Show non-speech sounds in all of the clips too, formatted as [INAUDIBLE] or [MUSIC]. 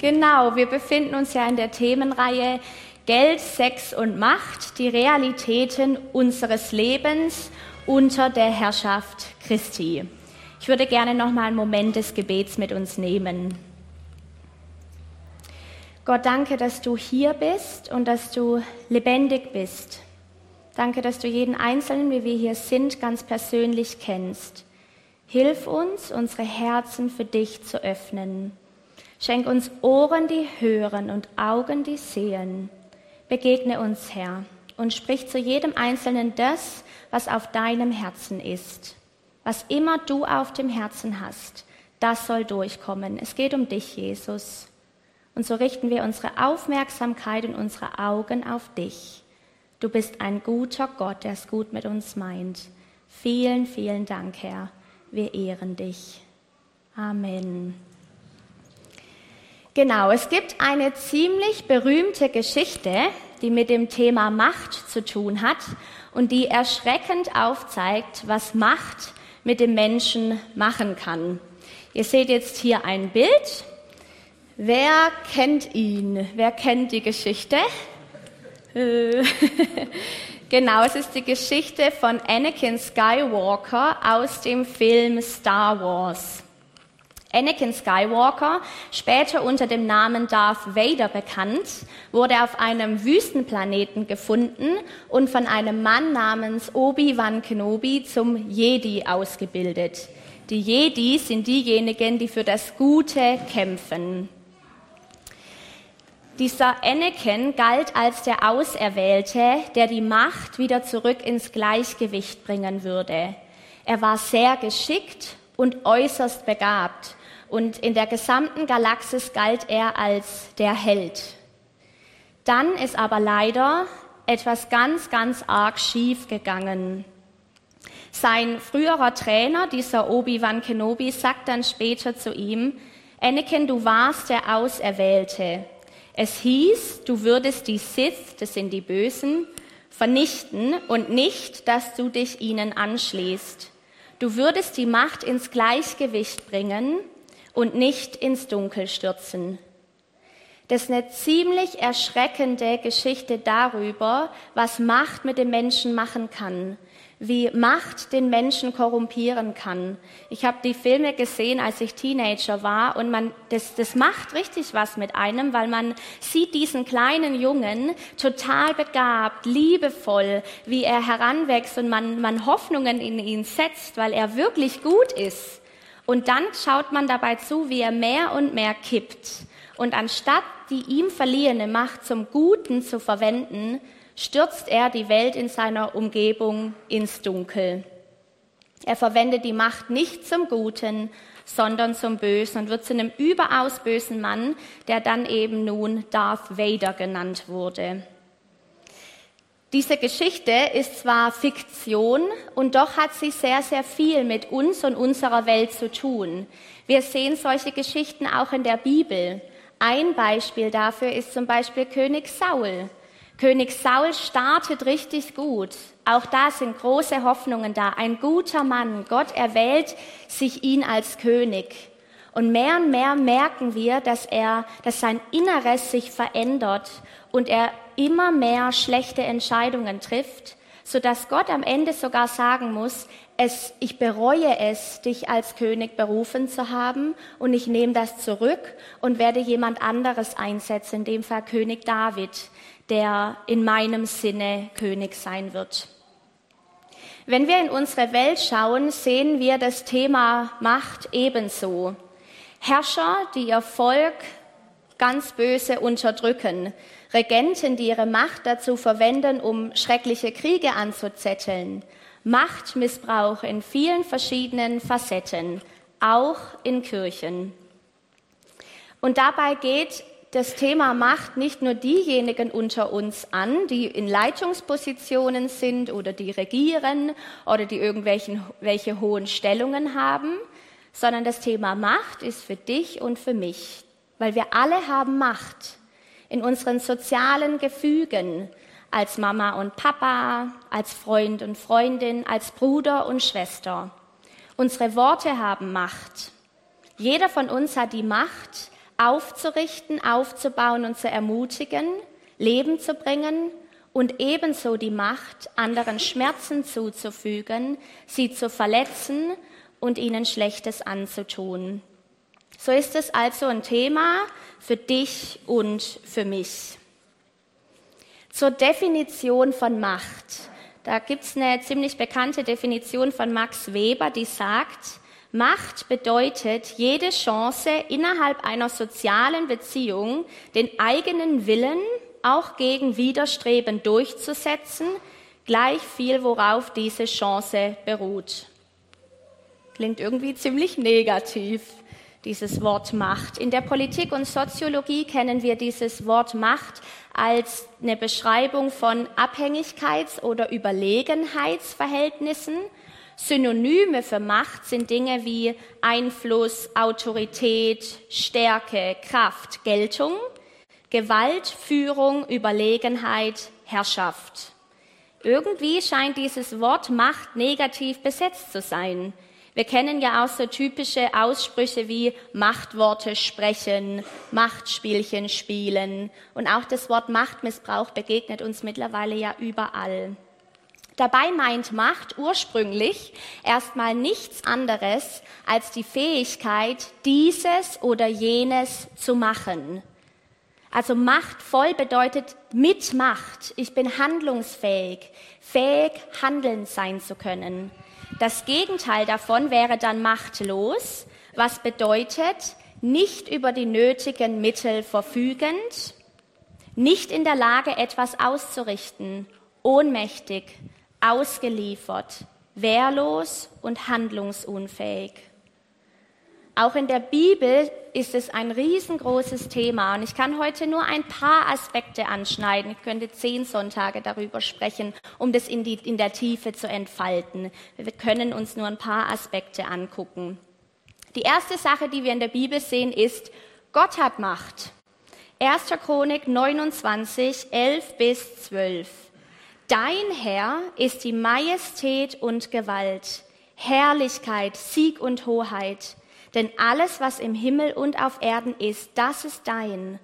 Genau, wir befinden uns ja in der Themenreihe Geld, Sex und Macht, die Realitäten unseres Lebens unter der Herrschaft Christi. Ich würde gerne noch mal einen Moment des Gebets mit uns nehmen. Gott, danke, dass du hier bist und dass du lebendig bist. Danke, dass du jeden Einzelnen, wie wir hier sind, ganz persönlich kennst. Hilf uns, unsere Herzen für dich zu öffnen. Schenk uns Ohren, die hören und Augen, die sehen. Begegne uns, Herr, und sprich zu jedem Einzelnen das, was auf deinem Herzen ist. Was immer du auf dem Herzen hast, das soll durchkommen. Es geht um dich, Jesus. Und so richten wir unsere Aufmerksamkeit und unsere Augen auf dich. Du bist ein guter Gott, der es gut mit uns meint. Vielen, vielen Dank, Herr. Wir ehren dich. Amen. Genau, es gibt eine ziemlich berühmte Geschichte, die mit dem Thema Macht zu tun hat und die erschreckend aufzeigt, was Macht mit dem Menschen machen kann. Ihr seht jetzt hier ein Bild. Wer kennt ihn? Wer kennt die Geschichte? Äh, [LAUGHS] genau, es ist die Geschichte von Anakin Skywalker aus dem Film Star Wars. Anakin Skywalker, später unter dem Namen Darth Vader bekannt, wurde auf einem Wüstenplaneten gefunden und von einem Mann namens Obi-Wan Kenobi zum Jedi ausgebildet. Die Jedi sind diejenigen, die für das Gute kämpfen. Dieser Anakin galt als der Auserwählte, der die Macht wieder zurück ins Gleichgewicht bringen würde. Er war sehr geschickt und äußerst begabt und in der gesamten Galaxis galt er als der Held. Dann ist aber leider etwas ganz, ganz arg schief gegangen. Sein früherer Trainer, dieser Obi-Wan Kenobi, sagt dann später zu ihm, Anakin, du warst der Auserwählte. Es hieß, du würdest die Sith, das sind die Bösen, vernichten und nicht, dass du dich ihnen anschließt. Du würdest die Macht ins Gleichgewicht bringen und nicht ins Dunkel stürzen. Das ist eine ziemlich erschreckende Geschichte darüber, was Macht mit dem Menschen machen kann, wie Macht den Menschen korrumpieren kann. Ich habe die Filme gesehen, als ich Teenager war, und man, das, das macht richtig was mit einem, weil man sieht diesen kleinen Jungen total begabt, liebevoll, wie er heranwächst und man, man Hoffnungen in ihn setzt, weil er wirklich gut ist. Und dann schaut man dabei zu, wie er mehr und mehr kippt. Und anstatt die ihm verliehene Macht zum Guten zu verwenden, stürzt er die Welt in seiner Umgebung ins Dunkel. Er verwendet die Macht nicht zum Guten, sondern zum Bösen und wird zu einem überaus bösen Mann, der dann eben nun Darth Vader genannt wurde. Diese Geschichte ist zwar Fiktion und doch hat sie sehr, sehr viel mit uns und unserer Welt zu tun. Wir sehen solche Geschichten auch in der Bibel. Ein Beispiel dafür ist zum Beispiel König Saul. König Saul startet richtig gut. Auch da sind große Hoffnungen da. Ein guter Mann. Gott erwählt sich ihn als König. Und mehr und mehr merken wir, dass er, dass sein Inneres sich verändert und er immer mehr schlechte Entscheidungen trifft, so dass Gott am Ende sogar sagen muss, es, ich bereue es, dich als König berufen zu haben und ich nehme das zurück und werde jemand anderes einsetzen, in dem Fall König David, der in meinem Sinne König sein wird. Wenn wir in unsere Welt schauen, sehen wir das Thema Macht ebenso. Herrscher, die ihr Volk ganz böse unterdrücken, Regenten, die ihre Macht dazu verwenden, um schreckliche Kriege anzuzetteln, Machtmissbrauch in vielen verschiedenen Facetten, auch in Kirchen. Und dabei geht das Thema Macht nicht nur diejenigen unter uns an, die in Leitungspositionen sind oder die regieren oder die irgendwelche hohen Stellungen haben, sondern das Thema Macht ist für dich und für mich, weil wir alle haben Macht in unseren sozialen Gefügen als Mama und Papa, als Freund und Freundin, als Bruder und Schwester. Unsere Worte haben Macht. Jeder von uns hat die Macht, aufzurichten, aufzubauen und zu ermutigen, Leben zu bringen und ebenso die Macht, anderen Schmerzen zuzufügen, sie zu verletzen und ihnen Schlechtes anzutun. So ist es also ein Thema für dich und für mich. Zur Definition von Macht. Da gibt es eine ziemlich bekannte Definition von Max Weber, die sagt, Macht bedeutet jede Chance, innerhalb einer sozialen Beziehung den eigenen Willen auch gegen Widerstreben durchzusetzen, gleich viel, worauf diese Chance beruht. Klingt irgendwie ziemlich negativ, dieses Wort Macht. In der Politik und Soziologie kennen wir dieses Wort Macht als eine Beschreibung von Abhängigkeits- oder Überlegenheitsverhältnissen. Synonyme für Macht sind Dinge wie Einfluss, Autorität, Stärke, Kraft, Geltung, Gewalt, Führung, Überlegenheit, Herrschaft. Irgendwie scheint dieses Wort Macht negativ besetzt zu sein. Wir kennen ja auch so typische Aussprüche wie Machtworte sprechen, Machtspielchen spielen. Und auch das Wort Machtmissbrauch begegnet uns mittlerweile ja überall. Dabei meint Macht ursprünglich erstmal nichts anderes als die Fähigkeit, dieses oder jenes zu machen. Also machtvoll bedeutet mit Macht. Ich bin handlungsfähig, fähig, handelnd sein zu können. Das Gegenteil davon wäre dann machtlos, was bedeutet, nicht über die nötigen Mittel verfügend, nicht in der Lage, etwas auszurichten, ohnmächtig, ausgeliefert, wehrlos und handlungsunfähig. Auch in der Bibel ist es ein riesengroßes Thema und ich kann heute nur ein paar Aspekte anschneiden. Ich könnte zehn Sonntage darüber sprechen, um das in, die, in der Tiefe zu entfalten. Wir können uns nur ein paar Aspekte angucken. Die erste Sache, die wir in der Bibel sehen, ist, Gott hat Macht. 1. Chronik 29, 11 bis 12. Dein Herr ist die Majestät und Gewalt, Herrlichkeit, Sieg und Hoheit. Denn alles, was im Himmel und auf Erden ist, das ist dein.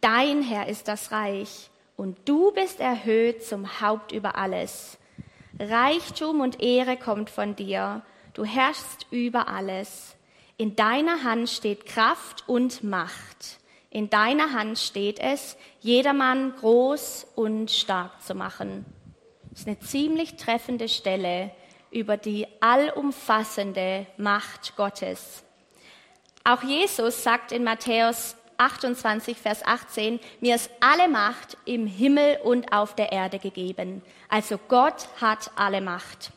Dein Herr ist das Reich und du bist erhöht zum Haupt über alles. Reichtum und Ehre kommt von dir. Du herrschst über alles. In deiner Hand steht Kraft und Macht. In deiner Hand steht es, jedermann groß und stark zu machen. Das ist eine ziemlich treffende Stelle über die allumfassende Macht Gottes. Auch Jesus sagt in Matthäus 28, Vers 18, mir ist alle Macht im Himmel und auf der Erde gegeben. Also Gott hat alle Macht.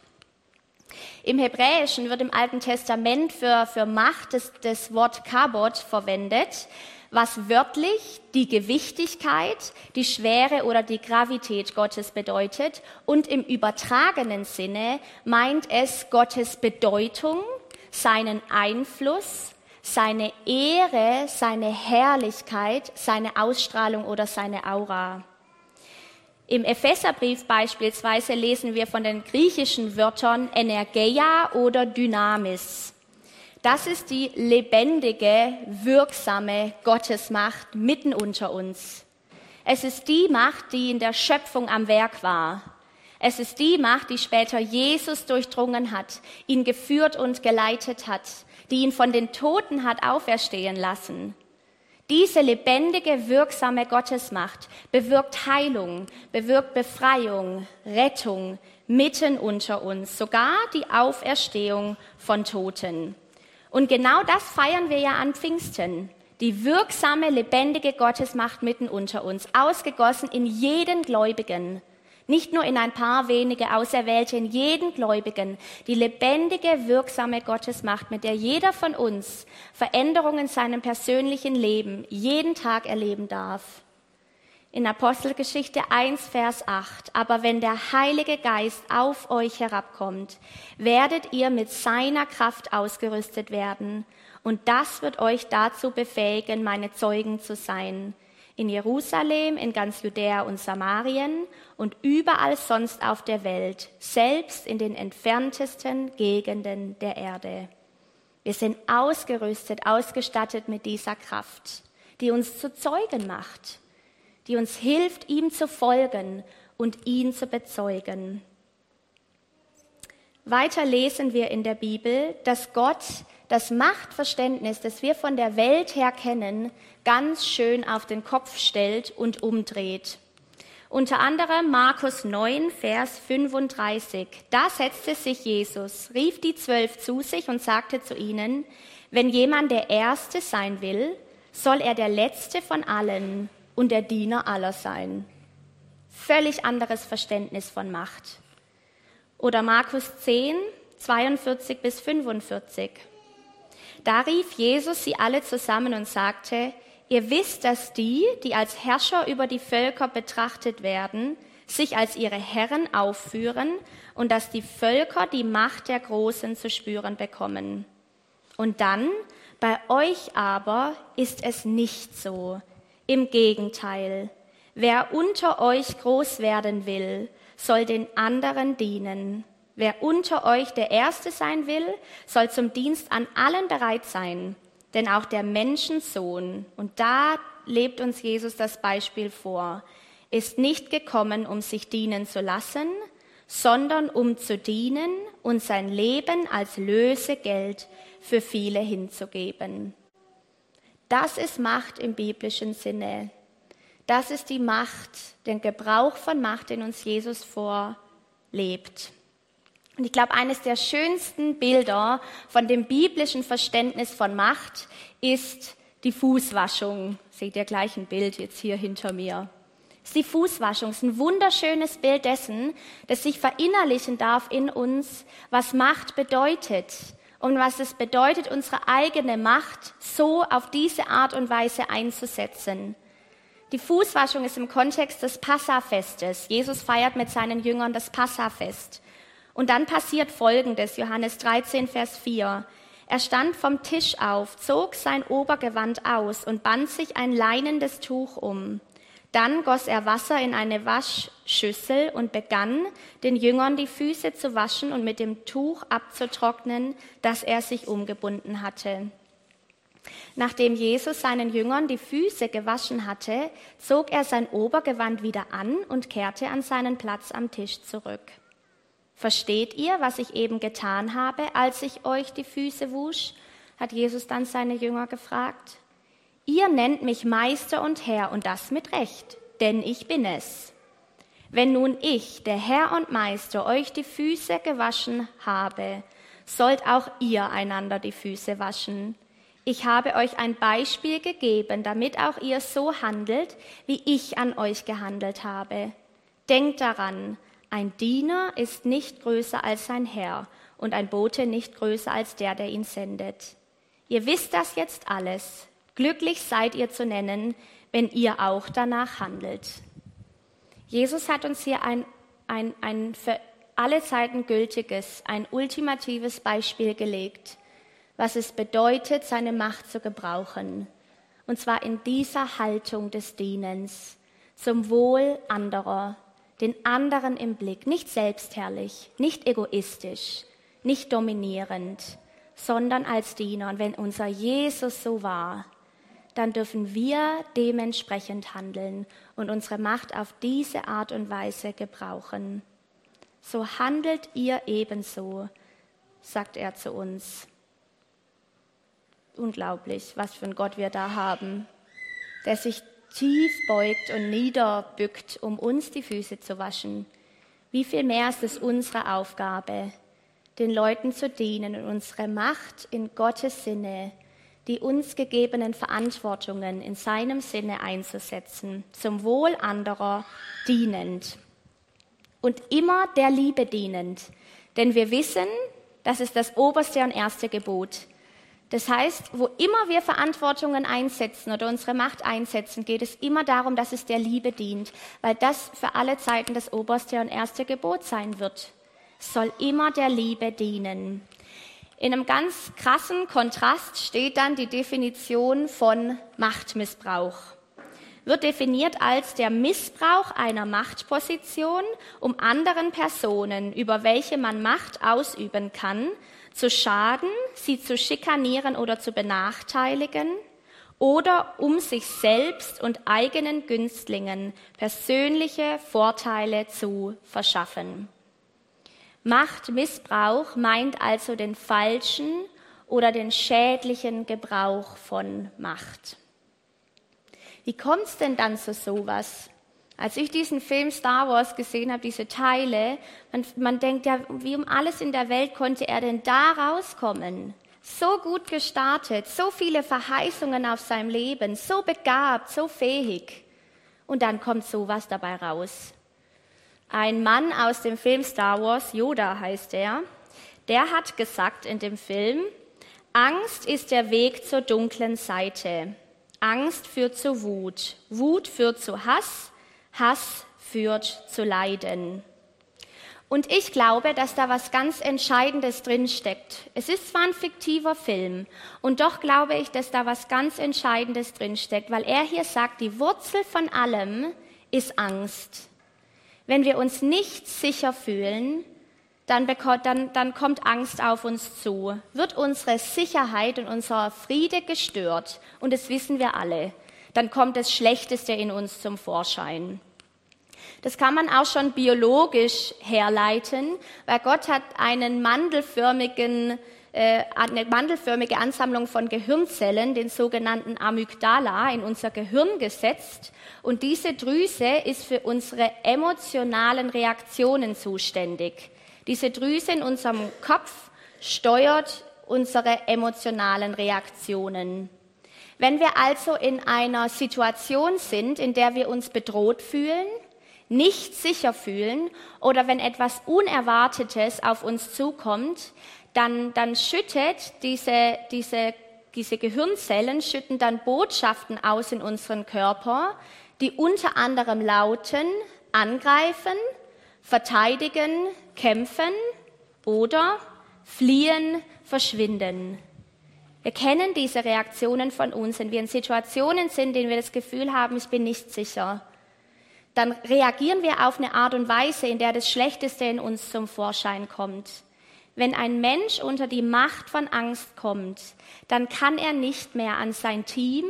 Im Hebräischen wird im Alten Testament für, für Macht das, das Wort Kabot verwendet, was wörtlich die Gewichtigkeit, die Schwere oder die Gravität Gottes bedeutet. Und im übertragenen Sinne meint es Gottes Bedeutung, seinen Einfluss, seine Ehre, seine Herrlichkeit, seine Ausstrahlung oder seine Aura. Im Epheserbrief beispielsweise lesen wir von den griechischen Wörtern Energeia oder Dynamis. Das ist die lebendige, wirksame Gottesmacht mitten unter uns. Es ist die Macht, die in der Schöpfung am Werk war. Es ist die Macht, die später Jesus durchdrungen hat, ihn geführt und geleitet hat die ihn von den Toten hat auferstehen lassen. Diese lebendige, wirksame Gottesmacht bewirkt Heilung, bewirkt Befreiung, Rettung mitten unter uns, sogar die Auferstehung von Toten. Und genau das feiern wir ja an Pfingsten. Die wirksame, lebendige Gottesmacht mitten unter uns, ausgegossen in jeden Gläubigen. Nicht nur in ein paar wenige Auserwählte, in jeden Gläubigen. Die lebendige, wirksame Gottesmacht, mit der jeder von uns Veränderungen in seinem persönlichen Leben jeden Tag erleben darf. In Apostelgeschichte 1, Vers 8. Aber wenn der Heilige Geist auf euch herabkommt, werdet ihr mit seiner Kraft ausgerüstet werden. Und das wird euch dazu befähigen, meine Zeugen zu sein in Jerusalem, in ganz Judäa und Samarien und überall sonst auf der Welt, selbst in den entferntesten Gegenden der Erde. Wir sind ausgerüstet, ausgestattet mit dieser Kraft. die uns zu Zeugen macht, die uns hilft, ihm zu folgen und ihn zu bezeugen. Weiter lesen wir in der Bibel, dass Gott das Machtverständnis, das wir von der Welt her kennen, ganz schön auf den Kopf stellt und umdreht. Unter anderem Markus 9, Vers 35. Da setzte sich Jesus, rief die Zwölf zu sich und sagte zu ihnen, wenn jemand der Erste sein will, soll er der Letzte von allen und der Diener aller sein. Völlig anderes Verständnis von Macht. Oder Markus 10, 42 bis 45. Da rief Jesus sie alle zusammen und sagte, ihr wisst, dass die, die als Herrscher über die Völker betrachtet werden, sich als ihre Herren aufführen und dass die Völker die Macht der Großen zu spüren bekommen. Und dann, bei euch aber ist es nicht so. Im Gegenteil, wer unter euch groß werden will, soll den anderen dienen. Wer unter euch der Erste sein will, soll zum Dienst an allen bereit sein. Denn auch der Menschensohn, und da lebt uns Jesus das Beispiel vor, ist nicht gekommen, um sich dienen zu lassen, sondern um zu dienen und sein Leben als Lösegeld für viele hinzugeben. Das ist Macht im biblischen Sinne. Das ist die Macht, den Gebrauch von Macht, den uns Jesus vorlebt. Und ich glaube, eines der schönsten Bilder von dem biblischen Verständnis von Macht ist die Fußwaschung. Seht ihr gleich ein Bild jetzt hier hinter mir. Ist die Fußwaschung. Ist ein wunderschönes Bild dessen, das sich verinnerlichen darf in uns, was Macht bedeutet und was es bedeutet, unsere eigene Macht so auf diese Art und Weise einzusetzen. Die Fußwaschung ist im Kontext des Passafestes. Jesus feiert mit seinen Jüngern das Passafest. Und dann passiert Folgendes, Johannes 13, Vers 4. Er stand vom Tisch auf, zog sein Obergewand aus und band sich ein leinendes Tuch um. Dann goss er Wasser in eine Waschschüssel und begann, den Jüngern die Füße zu waschen und mit dem Tuch abzutrocknen, das er sich umgebunden hatte. Nachdem Jesus seinen Jüngern die Füße gewaschen hatte, zog er sein Obergewand wieder an und kehrte an seinen Platz am Tisch zurück. Versteht ihr, was ich eben getan habe, als ich euch die Füße wusch? hat Jesus dann seine Jünger gefragt. Ihr nennt mich Meister und Herr und das mit Recht, denn ich bin es. Wenn nun ich, der Herr und Meister, euch die Füße gewaschen habe, sollt auch ihr einander die Füße waschen. Ich habe euch ein Beispiel gegeben, damit auch ihr so handelt, wie ich an euch gehandelt habe. Denkt daran, ein Diener ist nicht größer als sein Herr und ein Bote nicht größer als der, der ihn sendet. Ihr wisst das jetzt alles. Glücklich seid ihr zu nennen, wenn ihr auch danach handelt. Jesus hat uns hier ein, ein, ein für alle Zeiten gültiges, ein ultimatives Beispiel gelegt, was es bedeutet, seine Macht zu gebrauchen. Und zwar in dieser Haltung des Dienens zum Wohl anderer, den anderen im Blick, nicht selbstherrlich, nicht egoistisch, nicht dominierend, sondern als Diener. Und wenn unser Jesus so war, dann dürfen wir dementsprechend handeln und unsere Macht auf diese Art und Weise gebrauchen. So handelt ihr ebenso, sagt er zu uns. Unglaublich, was für ein Gott wir da haben, der sich tief beugt und niederbückt, um uns die Füße zu waschen. Wie viel mehr ist es unsere Aufgabe, den Leuten zu dienen und unsere Macht in Gottes Sinne, die uns gegebenen Verantwortungen in seinem Sinne einzusetzen, zum Wohl anderer dienend und immer der Liebe dienend. Denn wir wissen, das ist das oberste und erste Gebot. Das heißt, wo immer wir Verantwortungen einsetzen oder unsere Macht einsetzen, geht es immer darum, dass es der Liebe dient, weil das für alle Zeiten das oberste und erste Gebot sein wird. Es soll immer der Liebe dienen. In einem ganz krassen Kontrast steht dann die Definition von Machtmissbrauch. Wird definiert als der Missbrauch einer Machtposition, um anderen Personen, über welche man Macht ausüben kann, zu schaden, sie zu schikanieren oder zu benachteiligen oder um sich selbst und eigenen Günstlingen persönliche Vorteile zu verschaffen. Machtmissbrauch meint also den falschen oder den schädlichen Gebrauch von Macht. Wie kommt es denn dann zu sowas? Als ich diesen Film Star Wars gesehen habe, diese Teile, man, man denkt ja, wie um alles in der Welt konnte er denn da rauskommen? So gut gestartet, so viele Verheißungen auf seinem Leben, so begabt, so fähig. Und dann kommt sowas dabei raus. Ein Mann aus dem Film Star Wars, Yoda heißt er, der hat gesagt in dem Film, Angst ist der Weg zur dunklen Seite. Angst führt zu Wut. Wut führt zu Hass. Hass führt zu Leiden. Und ich glaube, dass da was ganz Entscheidendes drinsteckt. Es ist zwar ein fiktiver Film, und doch glaube ich, dass da was ganz Entscheidendes drinsteckt, weil er hier sagt, die Wurzel von allem ist Angst. Wenn wir uns nicht sicher fühlen, dann, dann, dann kommt Angst auf uns zu, wird unsere Sicherheit und unser Friede gestört. Und das wissen wir alle. Dann kommt das Schlechteste in uns zum Vorschein. Das kann man auch schon biologisch herleiten, weil Gott hat einen mandelförmigen, äh, eine mandelförmige Ansammlung von Gehirnzellen, den sogenannten Amygdala, in unser Gehirn gesetzt. Und diese Drüse ist für unsere emotionalen Reaktionen zuständig. Diese Drüse in unserem Kopf steuert unsere emotionalen Reaktionen. Wenn wir also in einer Situation sind, in der wir uns bedroht fühlen, nicht sicher fühlen oder wenn etwas Unerwartetes auf uns zukommt, dann, dann schüttet diese, diese, diese Gehirnzellen schütten dann Botschaften aus in unseren Körper, die unter anderem lauten, angreifen, verteidigen, kämpfen oder fliehen, verschwinden. Wir kennen diese Reaktionen von uns, wenn wir in Situationen sind, in denen wir das Gefühl haben, ich bin nicht sicher. Dann reagieren wir auf eine Art und Weise, in der das Schlechteste in uns zum Vorschein kommt. Wenn ein Mensch unter die Macht von Angst kommt, dann kann er nicht mehr an sein Team,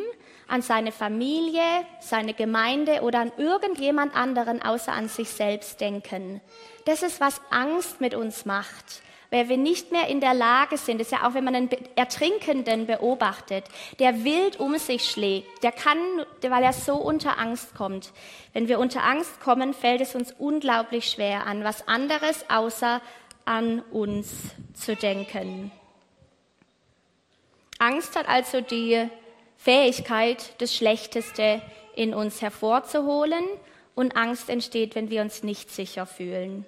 an seine Familie, seine Gemeinde oder an irgendjemand anderen außer an sich selbst denken. Das ist, was Angst mit uns macht weil wir nicht mehr in der Lage sind, das ist ja auch, wenn man einen Ertrinkenden beobachtet, der wild um sich schlägt, der kann, weil er so unter Angst kommt. Wenn wir unter Angst kommen, fällt es uns unglaublich schwer an, was anderes außer an uns zu denken. Angst hat also die Fähigkeit, das Schlechteste in uns hervorzuholen und Angst entsteht, wenn wir uns nicht sicher fühlen.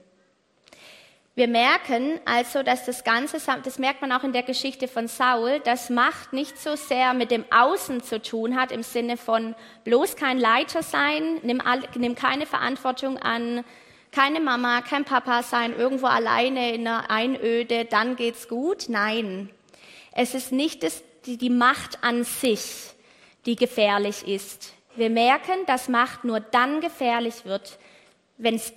Wir merken also, dass das Ganze, das merkt man auch in der Geschichte von Saul, dass Macht nicht so sehr mit dem Außen zu tun hat, im Sinne von bloß kein Leiter sein, nimm, nimm keine Verantwortung an, keine Mama, kein Papa sein, irgendwo alleine in einer Einöde, dann geht's gut. Nein, es ist nicht das die, die Macht an sich, die gefährlich ist. Wir merken, dass Macht nur dann gefährlich wird,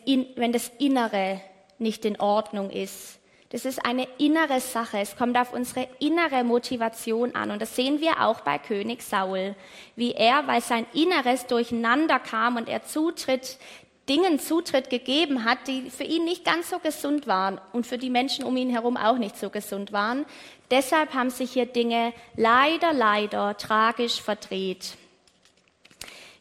in, wenn das Innere nicht in Ordnung ist. Das ist eine innere Sache. Es kommt auf unsere innere Motivation an. Und das sehen wir auch bei König Saul, wie er, weil sein Inneres durcheinander kam und er Zutritt, Dingen Zutritt gegeben hat, die für ihn nicht ganz so gesund waren und für die Menschen um ihn herum auch nicht so gesund waren, Deshalb haben sich hier Dinge leider, leider tragisch verdreht.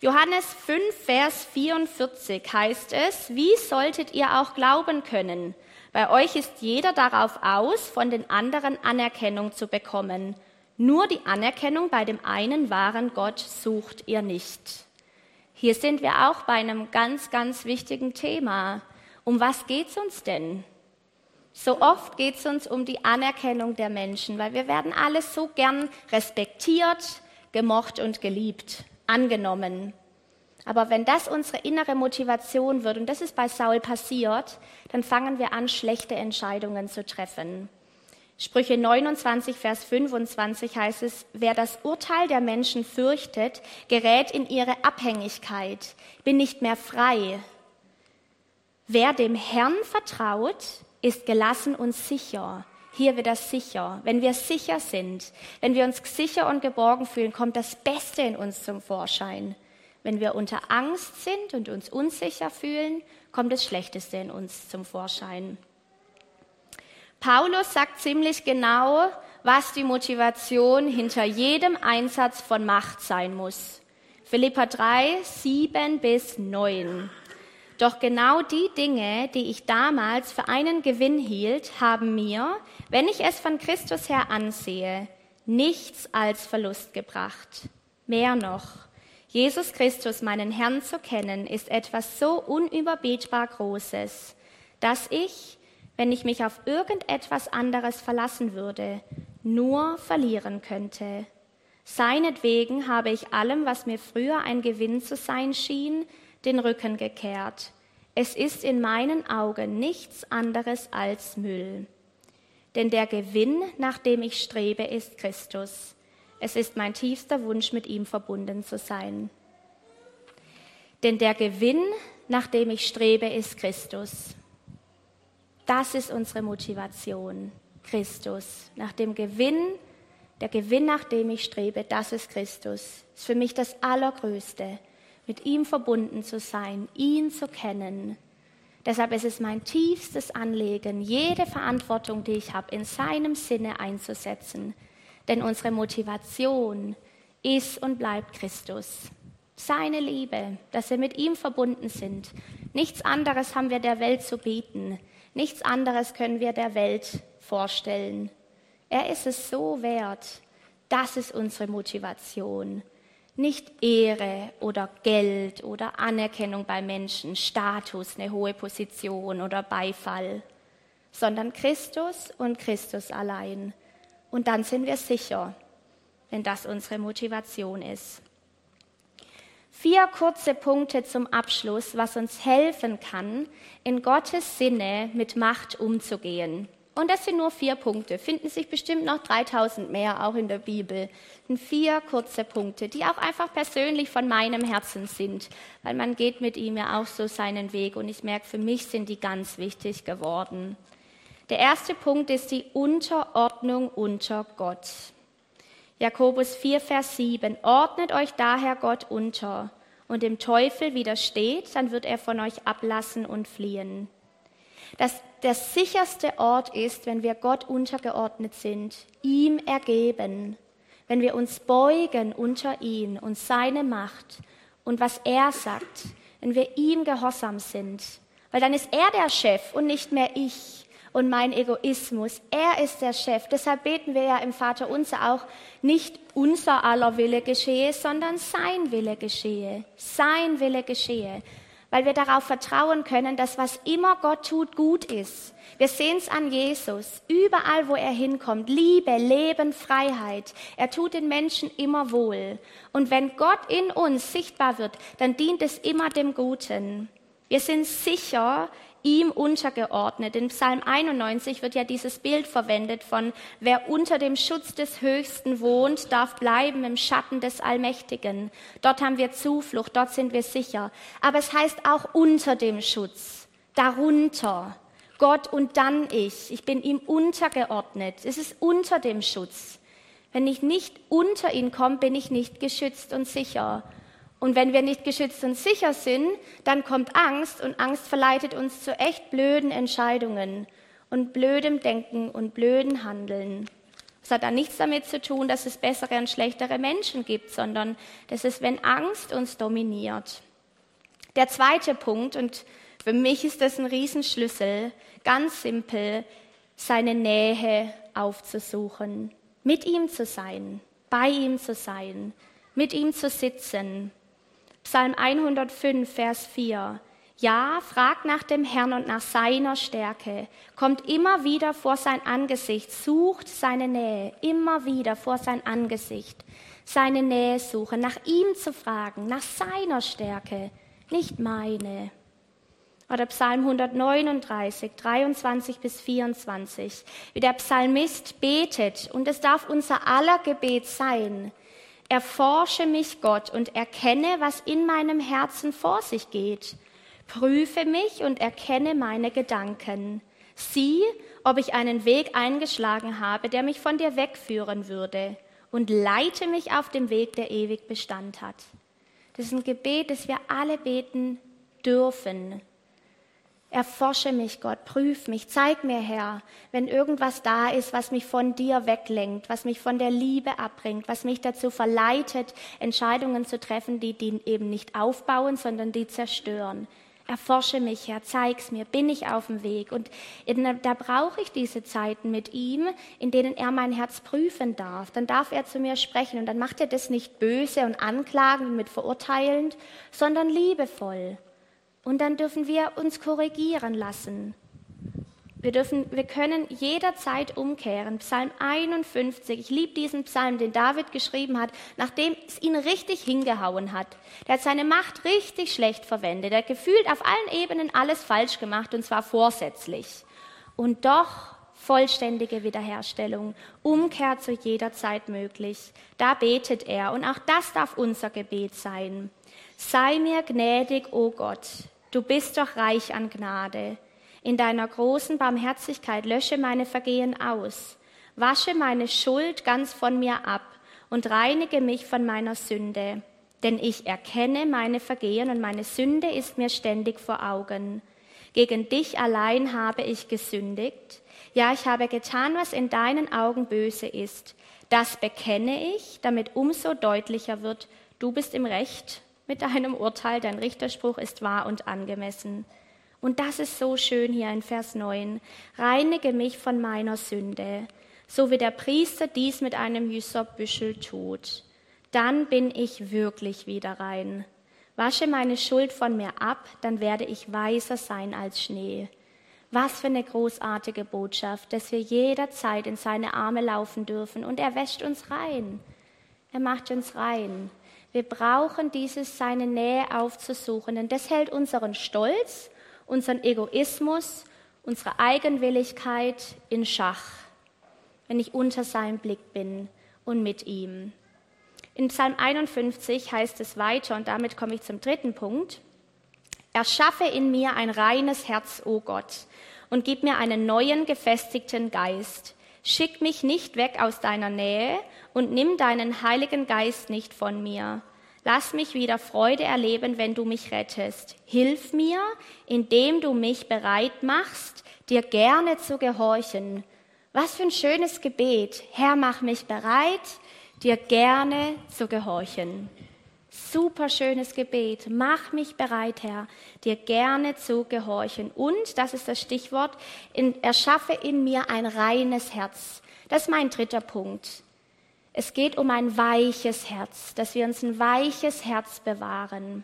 Johannes 5, Vers 44 heißt es, wie solltet ihr auch glauben können? Bei euch ist jeder darauf aus, von den anderen Anerkennung zu bekommen. Nur die Anerkennung bei dem einen wahren Gott sucht ihr nicht. Hier sind wir auch bei einem ganz, ganz wichtigen Thema. Um was geht's uns denn? So oft geht es uns um die Anerkennung der Menschen, weil wir werden alles so gern respektiert, gemocht und geliebt, angenommen. Aber wenn das unsere innere Motivation wird, und das ist bei Saul passiert, dann fangen wir an, schlechte Entscheidungen zu treffen. Sprüche 29, Vers 25 heißt es, wer das Urteil der Menschen fürchtet, gerät in ihre Abhängigkeit, bin nicht mehr frei. Wer dem Herrn vertraut, ist gelassen und sicher. Hier wieder sicher. Wenn wir sicher sind, wenn wir uns sicher und geborgen fühlen, kommt das Beste in uns zum Vorschein. Wenn wir unter Angst sind und uns unsicher fühlen, kommt das Schlechteste in uns zum Vorschein. Paulus sagt ziemlich genau, was die Motivation hinter jedem Einsatz von Macht sein muss. Philippa 3, 7 bis 9. Doch genau die Dinge, die ich damals für einen Gewinn hielt, haben mir, wenn ich es von Christus her ansehe, nichts als Verlust gebracht. Mehr noch, Jesus Christus, meinen Herrn zu kennen, ist etwas so unüberbietbar Großes, dass ich, wenn ich mich auf irgendetwas anderes verlassen würde, nur verlieren könnte. Seinetwegen habe ich allem, was mir früher ein Gewinn zu sein schien, den Rücken gekehrt. Es ist in meinen Augen nichts anderes als Müll. Denn der Gewinn, nach dem ich strebe, ist Christus. Es ist mein tiefster Wunsch, mit ihm verbunden zu sein. Denn der Gewinn, nach dem ich strebe, ist Christus. Das ist unsere Motivation, Christus. Nach dem Gewinn, der Gewinn, nach dem ich strebe, das ist Christus. Ist für mich das Allergrößte mit ihm verbunden zu sein, ihn zu kennen. Deshalb ist es mein tiefstes Anliegen, jede Verantwortung, die ich habe, in seinem Sinne einzusetzen. Denn unsere Motivation ist und bleibt Christus. Seine Liebe, dass wir mit ihm verbunden sind. Nichts anderes haben wir der Welt zu bieten. Nichts anderes können wir der Welt vorstellen. Er ist es so wert. Das ist unsere Motivation. Nicht Ehre oder Geld oder Anerkennung bei Menschen, Status, eine hohe Position oder Beifall, sondern Christus und Christus allein. Und dann sind wir sicher, wenn das unsere Motivation ist. Vier kurze Punkte zum Abschluss, was uns helfen kann, in Gottes Sinne mit Macht umzugehen. Und das sind nur vier Punkte, finden sich bestimmt noch 3000 mehr auch in der Bibel. Sind vier kurze Punkte, die auch einfach persönlich von meinem Herzen sind, weil man geht mit ihm ja auch so seinen Weg und ich merke, für mich sind die ganz wichtig geworden. Der erste Punkt ist die Unterordnung unter Gott. Jakobus 4, Vers 7. Ordnet euch daher Gott unter und dem Teufel widersteht, dann wird er von euch ablassen und fliehen dass der sicherste Ort ist, wenn wir Gott untergeordnet sind, ihm ergeben, wenn wir uns beugen unter ihn und seine Macht und was er sagt, wenn wir ihm gehorsam sind, weil dann ist er der Chef und nicht mehr ich und mein Egoismus. Er ist der Chef. Deshalb beten wir ja im Vater unser auch nicht unser aller Wille geschehe, sondern sein Wille geschehe. Sein Wille geschehe weil wir darauf vertrauen können, dass was immer Gott tut, gut ist. Wir sehen es an Jesus, überall wo er hinkommt, Liebe, Leben, Freiheit. Er tut den Menschen immer wohl. Und wenn Gott in uns sichtbar wird, dann dient es immer dem Guten. Wir sind sicher ihm untergeordnet. In Psalm 91 wird ja dieses Bild verwendet von, wer unter dem Schutz des Höchsten wohnt, darf bleiben im Schatten des Allmächtigen. Dort haben wir Zuflucht, dort sind wir sicher. Aber es heißt auch unter dem Schutz, darunter. Gott und dann ich. Ich bin ihm untergeordnet. Es ist unter dem Schutz. Wenn ich nicht unter ihn komme, bin ich nicht geschützt und sicher. Und wenn wir nicht geschützt und sicher sind, dann kommt Angst und Angst verleitet uns zu echt blöden Entscheidungen und blödem Denken und blöden Handeln. Es hat dann nichts damit zu tun, dass es bessere und schlechtere Menschen gibt, sondern das ist, wenn Angst uns dominiert. Der zweite Punkt, und für mich ist das ein Riesenschlüssel, ganz simpel, seine Nähe aufzusuchen, mit ihm zu sein, bei ihm zu sein, mit ihm zu sitzen, Psalm 105, Vers 4. Ja, fragt nach dem Herrn und nach seiner Stärke. Kommt immer wieder vor sein Angesicht, sucht seine Nähe, immer wieder vor sein Angesicht. Seine Nähe suchen, nach ihm zu fragen, nach seiner Stärke, nicht meine. Oder Psalm 139, 23 bis 24, wie der Psalmist betet, und es darf unser aller Gebet sein. Erforsche mich, Gott, und erkenne, was in meinem Herzen vor sich geht. Prüfe mich und erkenne meine Gedanken. Sieh, ob ich einen Weg eingeschlagen habe, der mich von dir wegführen würde, und leite mich auf dem Weg, der ewig Bestand hat. Das ist ein Gebet, das wir alle beten dürfen. Erforsche mich, Gott, prüf mich, zeig mir, Herr, wenn irgendwas da ist, was mich von dir weglenkt, was mich von der Liebe abbringt, was mich dazu verleitet, Entscheidungen zu treffen, die, die eben nicht aufbauen, sondern die zerstören. Erforsche mich, Herr, zeig's mir, bin ich auf dem Weg? Und da brauche ich diese Zeiten mit ihm, in denen er mein Herz prüfen darf. Dann darf er zu mir sprechen und dann macht er das nicht böse und anklagend und mit verurteilend, sondern liebevoll. Und dann dürfen wir uns korrigieren lassen. Wir, dürfen, wir können jederzeit umkehren. Psalm 51, ich liebe diesen Psalm, den David geschrieben hat, nachdem es ihn richtig hingehauen hat. Der hat seine Macht richtig schlecht verwendet. Er hat gefühlt auf allen Ebenen alles falsch gemacht und zwar vorsätzlich. Und doch vollständige Wiederherstellung, Umkehr zu jeder Zeit möglich. Da betet er und auch das darf unser Gebet sein. Sei mir gnädig, o oh Gott, du bist doch reich an Gnade. In deiner großen Barmherzigkeit lösche meine Vergehen aus, wasche meine Schuld ganz von mir ab und reinige mich von meiner Sünde. Denn ich erkenne meine Vergehen und meine Sünde ist mir ständig vor Augen. Gegen dich allein habe ich gesündigt. Ja, ich habe getan, was in deinen Augen böse ist. Das bekenne ich, damit umso deutlicher wird, du bist im Recht mit deinem Urteil, dein Richterspruch ist wahr und angemessen. Und das ist so schön hier in Vers 9. Reinige mich von meiner Sünde, so wie der Priester dies mit einem Hyssopbüschel tut. Dann bin ich wirklich wieder rein. Wasche meine Schuld von mir ab, dann werde ich weißer sein als Schnee. Was für eine großartige Botschaft, dass wir jederzeit in seine Arme laufen dürfen und er wäscht uns rein. Er macht uns rein. Wir brauchen dieses, seine Nähe aufzusuchen, denn das hält unseren Stolz, unseren Egoismus, unsere Eigenwilligkeit in Schach, wenn ich unter seinem Blick bin und mit ihm. In Psalm 51 heißt es weiter, und damit komme ich zum dritten Punkt, Erschaffe in mir ein reines Herz, o oh Gott, und gib mir einen neuen, gefestigten Geist. Schick mich nicht weg aus deiner Nähe und nimm deinen Heiligen Geist nicht von mir. Lass mich wieder Freude erleben, wenn du mich rettest. Hilf mir, indem du mich bereit machst, dir gerne zu gehorchen. Was für ein schönes Gebet. Herr, mach mich bereit, dir gerne zu gehorchen. Super schönes Gebet. Mach mich bereit, Herr, dir gerne zu gehorchen. Und, das ist das Stichwort, in, erschaffe in mir ein reines Herz. Das ist mein dritter Punkt. Es geht um ein weiches Herz, dass wir uns ein weiches Herz bewahren.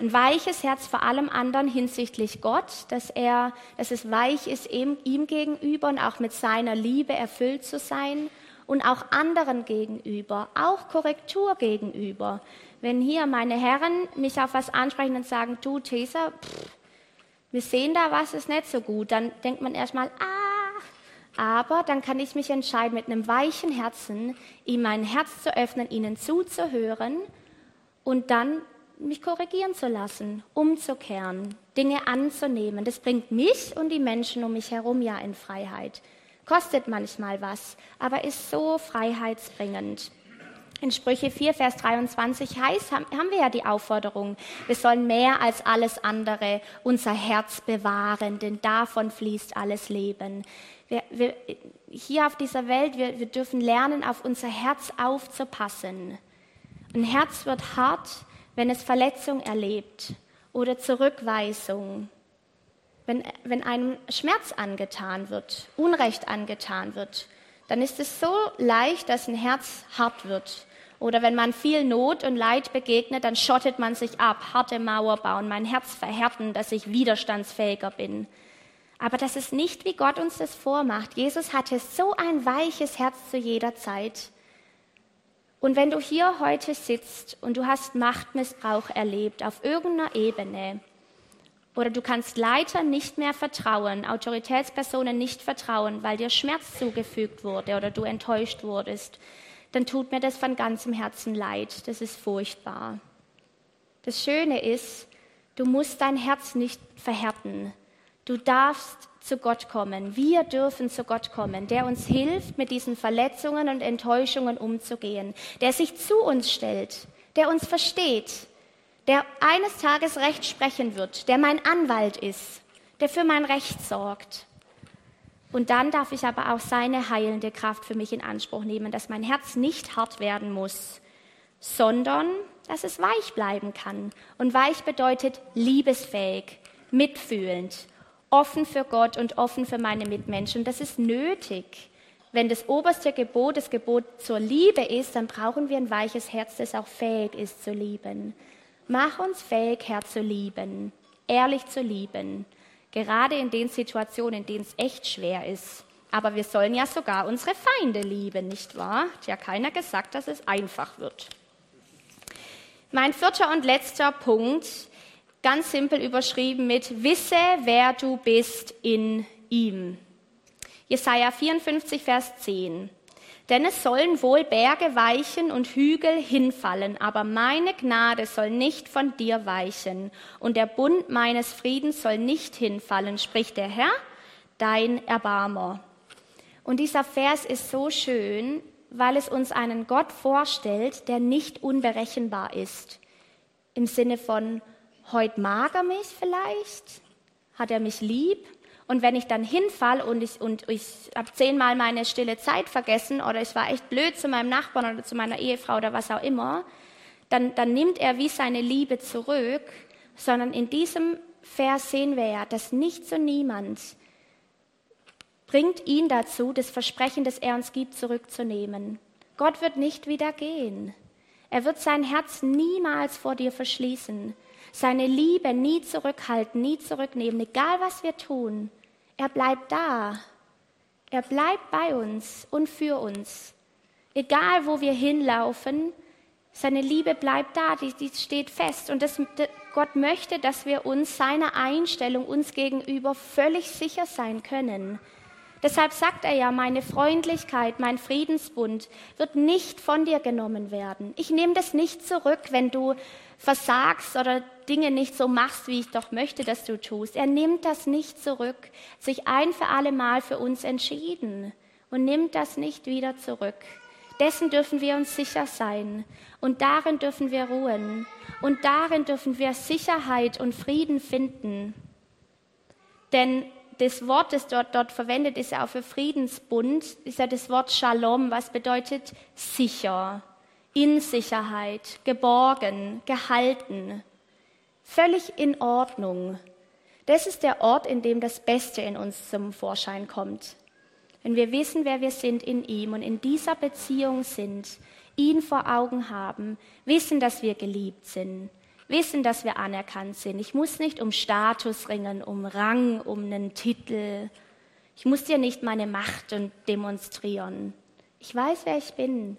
Ein weiches Herz vor allem anderen hinsichtlich Gott, dass er, dass es weich ist ihm, ihm gegenüber und auch mit seiner Liebe erfüllt zu sein und auch anderen gegenüber, auch Korrektur gegenüber. Wenn hier meine Herren mich auf was ansprechen und sagen, du Tesa, wir sehen da was ist nicht so gut, dann denkt man erstmal, ah, aber dann kann ich mich entscheiden, mit einem weichen Herzen ihm mein Herz zu öffnen, ihnen zuzuhören und dann mich korrigieren zu lassen, umzukehren, Dinge anzunehmen. Das bringt mich und die Menschen um mich herum ja in Freiheit. Kostet manchmal was, aber ist so freiheitsbringend. In Sprüche 4, Vers 23 heißt, haben wir ja die Aufforderung, wir sollen mehr als alles andere unser Herz bewahren, denn davon fließt alles Leben. Wir, wir, hier auf dieser Welt, wir, wir dürfen lernen, auf unser Herz aufzupassen. Ein Herz wird hart, wenn es Verletzung erlebt oder Zurückweisung, wenn, wenn einem Schmerz angetan wird, Unrecht angetan wird, dann ist es so leicht, dass ein Herz hart wird. Oder wenn man viel Not und Leid begegnet, dann schottet man sich ab, harte Mauer bauen, mein Herz verhärten, dass ich widerstandsfähiger bin. Aber das ist nicht, wie Gott uns das vormacht. Jesus hatte so ein weiches Herz zu jeder Zeit. Und wenn du hier heute sitzt und du hast Machtmissbrauch erlebt auf irgendeiner Ebene, oder du kannst Leitern nicht mehr vertrauen, Autoritätspersonen nicht vertrauen, weil dir Schmerz zugefügt wurde oder du enttäuscht wurdest, dann tut mir das von ganzem Herzen leid. Das ist furchtbar. Das Schöne ist, du musst dein Herz nicht verhärten. Du darfst zu Gott kommen. Wir dürfen zu Gott kommen, der uns hilft, mit diesen Verletzungen und Enttäuschungen umzugehen, der sich zu uns stellt, der uns versteht, der eines Tages Recht sprechen wird, der mein Anwalt ist, der für mein Recht sorgt. Und dann darf ich aber auch seine heilende Kraft für mich in Anspruch nehmen, dass mein Herz nicht hart werden muss, sondern dass es weich bleiben kann. Und weich bedeutet liebesfähig, mitfühlend, offen für Gott und offen für meine Mitmenschen. Das ist nötig. Wenn das oberste Gebot das Gebot zur Liebe ist, dann brauchen wir ein weiches Herz, das auch fähig ist zu lieben. Mach uns fähig, Herr, zu lieben, ehrlich zu lieben, gerade in den Situationen, in denen es echt schwer ist. Aber wir sollen ja sogar unsere Feinde lieben, nicht wahr? Hat ja keiner gesagt, dass es einfach wird. Mein vierter und letzter Punkt, ganz simpel überschrieben mit Wisse, wer du bist in ihm. Jesaja 54, Vers 10. Denn es sollen wohl Berge weichen und Hügel hinfallen, aber meine Gnade soll nicht von dir weichen und der Bund meines Friedens soll nicht hinfallen, spricht der Herr, dein Erbarmer. Und dieser Vers ist so schön, weil es uns einen Gott vorstellt, der nicht unberechenbar ist. Im Sinne von, heute mag er mich vielleicht, hat er mich lieb. Und wenn ich dann hinfall und ich, und ich habe zehnmal meine stille Zeit vergessen oder ich war echt blöd zu meinem Nachbarn oder zu meiner Ehefrau oder was auch immer, dann, dann nimmt er wie seine Liebe zurück, sondern in diesem Vers sehen wir ja, dass nichts und niemand bringt ihn dazu, das Versprechen, das er uns gibt, zurückzunehmen. Gott wird nicht wieder gehen. Er wird sein Herz niemals vor dir verschließen, seine Liebe nie zurückhalten, nie zurücknehmen, egal was wir tun. Er bleibt da. Er bleibt bei uns und für uns. Egal wo wir hinlaufen, seine Liebe bleibt da, die, die steht fest. Und das, Gott möchte, dass wir uns seiner Einstellung uns gegenüber völlig sicher sein können. Deshalb sagt er ja, meine Freundlichkeit, mein Friedensbund wird nicht von dir genommen werden. Ich nehme das nicht zurück, wenn du versagst oder Dinge nicht so machst, wie ich doch möchte, dass du tust. Er nimmt das nicht zurück, sich ein für alle Mal für uns entschieden und nimmt das nicht wieder zurück. Dessen dürfen wir uns sicher sein und darin dürfen wir ruhen und darin dürfen wir Sicherheit und Frieden finden. Denn das Wort, das dort, dort verwendet ist, ja auch für Friedensbund, ist ja das Wort Shalom, was bedeutet sicher, in Sicherheit, geborgen, gehalten, völlig in Ordnung. Das ist der Ort, in dem das Beste in uns zum Vorschein kommt. Wenn wir wissen, wer wir sind in ihm und in dieser Beziehung sind, ihn vor Augen haben, wissen, dass wir geliebt sind, wissen, dass wir anerkannt sind. Ich muss nicht um Status ringen, um Rang, um einen Titel. Ich muss dir nicht meine Macht demonstrieren. Ich weiß, wer ich bin.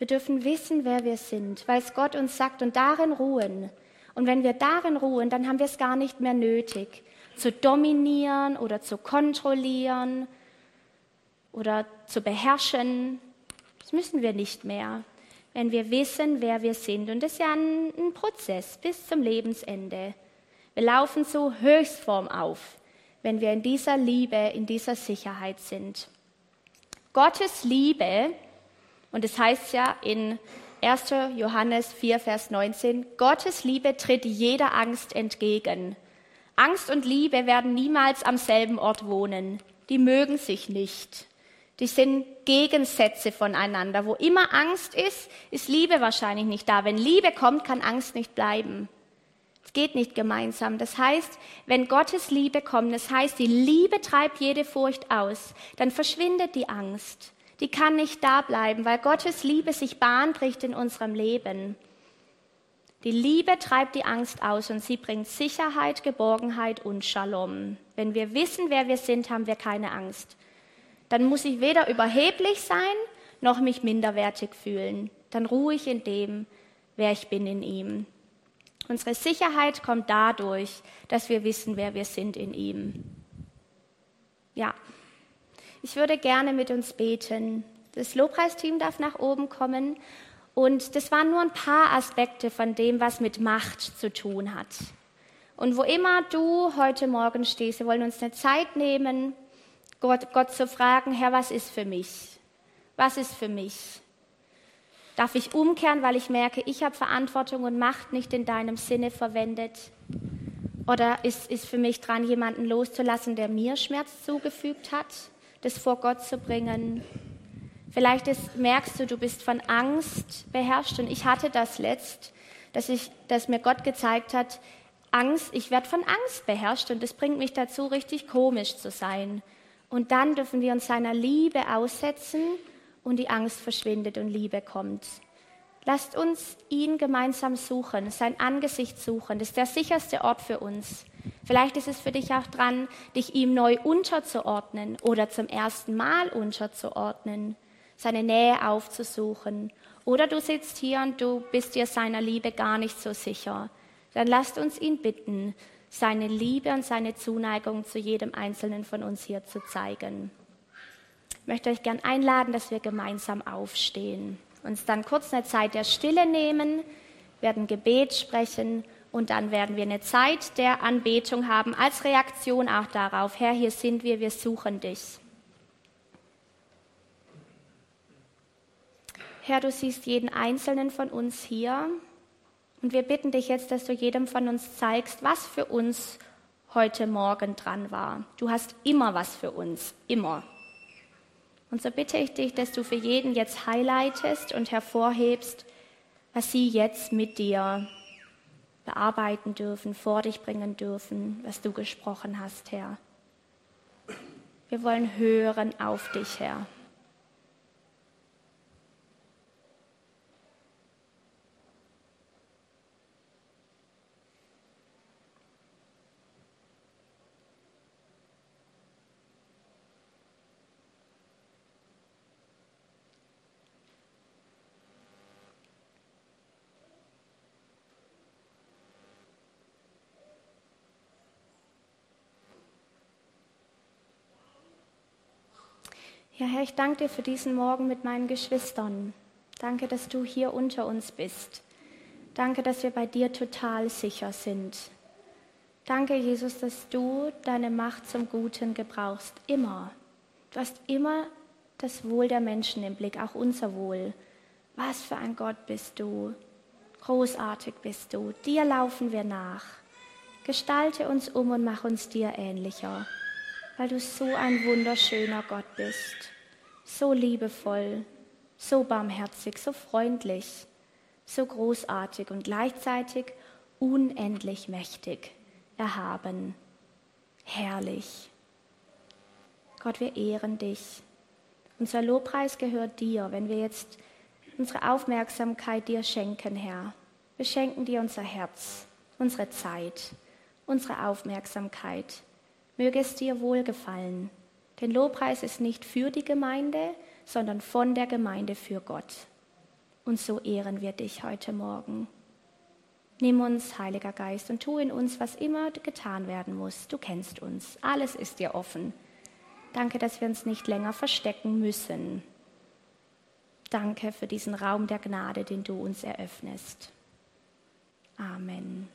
Wir dürfen wissen, wer wir sind, weil es Gott uns sagt und darin ruhen. Und wenn wir darin ruhen, dann haben wir es gar nicht mehr nötig, zu dominieren oder zu kontrollieren oder zu beherrschen. Das müssen wir nicht mehr wenn wir wissen, wer wir sind. Und das ist ja ein, ein Prozess bis zum Lebensende. Wir laufen so Höchstform auf, wenn wir in dieser Liebe, in dieser Sicherheit sind. Gottes Liebe, und es heißt ja in 1. Johannes 4, Vers 19, Gottes Liebe tritt jeder Angst entgegen. Angst und Liebe werden niemals am selben Ort wohnen. Die mögen sich nicht. Die sind Gegensätze voneinander. Wo immer Angst ist, ist Liebe wahrscheinlich nicht da. Wenn Liebe kommt, kann Angst nicht bleiben. Es geht nicht gemeinsam. Das heißt, wenn Gottes Liebe kommt, das heißt, die Liebe treibt jede Furcht aus, dann verschwindet die Angst. Die kann nicht da bleiben, weil Gottes Liebe sich Bahn bricht in unserem Leben. Die Liebe treibt die Angst aus und sie bringt Sicherheit, Geborgenheit und Shalom. Wenn wir wissen, wer wir sind, haben wir keine Angst dann muss ich weder überheblich sein, noch mich minderwertig fühlen. Dann ruhe ich in dem, wer ich bin in ihm. Unsere Sicherheit kommt dadurch, dass wir wissen, wer wir sind in ihm. Ja, ich würde gerne mit uns beten. Das Lobpreisteam darf nach oben kommen. Und das waren nur ein paar Aspekte von dem, was mit Macht zu tun hat. Und wo immer du heute Morgen stehst, wir wollen uns eine Zeit nehmen, Gott, Gott zu fragen, Herr, was ist für mich? Was ist für mich? Darf ich umkehren, weil ich merke, ich habe Verantwortung und Macht nicht in deinem Sinne verwendet? Oder ist, ist für mich dran, jemanden loszulassen, der mir Schmerz zugefügt hat, das vor Gott zu bringen? Vielleicht ist, merkst du, du bist von Angst beherrscht und ich hatte das letzt, dass, ich, dass mir Gott gezeigt hat, Angst, ich werde von Angst beherrscht und das bringt mich dazu, richtig komisch zu sein. Und dann dürfen wir uns seiner Liebe aussetzen und die Angst verschwindet und Liebe kommt. Lasst uns ihn gemeinsam suchen, sein Angesicht suchen. Das ist der sicherste Ort für uns. Vielleicht ist es für dich auch dran, dich ihm neu unterzuordnen oder zum ersten Mal unterzuordnen, seine Nähe aufzusuchen. Oder du sitzt hier und du bist dir seiner Liebe gar nicht so sicher. Dann lasst uns ihn bitten, seine Liebe und seine Zuneigung zu jedem Einzelnen von uns hier zu zeigen. Ich möchte euch gern einladen, dass wir gemeinsam aufstehen, uns dann kurz eine Zeit der Stille nehmen, werden Gebet sprechen und dann werden wir eine Zeit der Anbetung haben, als Reaktion auch darauf, Herr, hier sind wir, wir suchen dich. Herr, du siehst jeden einzelnen von uns hier und wir bitten dich jetzt, dass du jedem von uns zeigst, was für uns heute Morgen dran war. Du hast immer was für uns, immer. Und so bitte ich dich, dass du für jeden jetzt highlightest und hervorhebst, was sie jetzt mit dir bearbeiten dürfen, vor dich bringen dürfen, was du gesprochen hast, Herr. Wir wollen hören auf dich, Herr. Ja, Herr, ich danke dir für diesen Morgen mit meinen Geschwistern. Danke, dass du hier unter uns bist. Danke, dass wir bei dir total sicher sind. Danke, Jesus, dass du deine Macht zum Guten gebrauchst. Immer. Du hast immer das Wohl der Menschen im Blick, auch unser Wohl. Was für ein Gott bist du. Großartig bist du. Dir laufen wir nach. Gestalte uns um und mach uns dir ähnlicher weil du so ein wunderschöner Gott bist, so liebevoll, so barmherzig, so freundlich, so großartig und gleichzeitig unendlich mächtig, erhaben, herrlich. Gott, wir ehren dich. Unser Lobpreis gehört dir, wenn wir jetzt unsere Aufmerksamkeit dir schenken, Herr. Wir schenken dir unser Herz, unsere Zeit, unsere Aufmerksamkeit. Möge es dir wohlgefallen. Denn Lobpreis ist nicht für die Gemeinde, sondern von der Gemeinde für Gott. Und so ehren wir dich heute Morgen. Nimm uns, Heiliger Geist, und tu in uns, was immer getan werden muss. Du kennst uns. Alles ist dir offen. Danke, dass wir uns nicht länger verstecken müssen. Danke für diesen Raum der Gnade, den du uns eröffnest. Amen.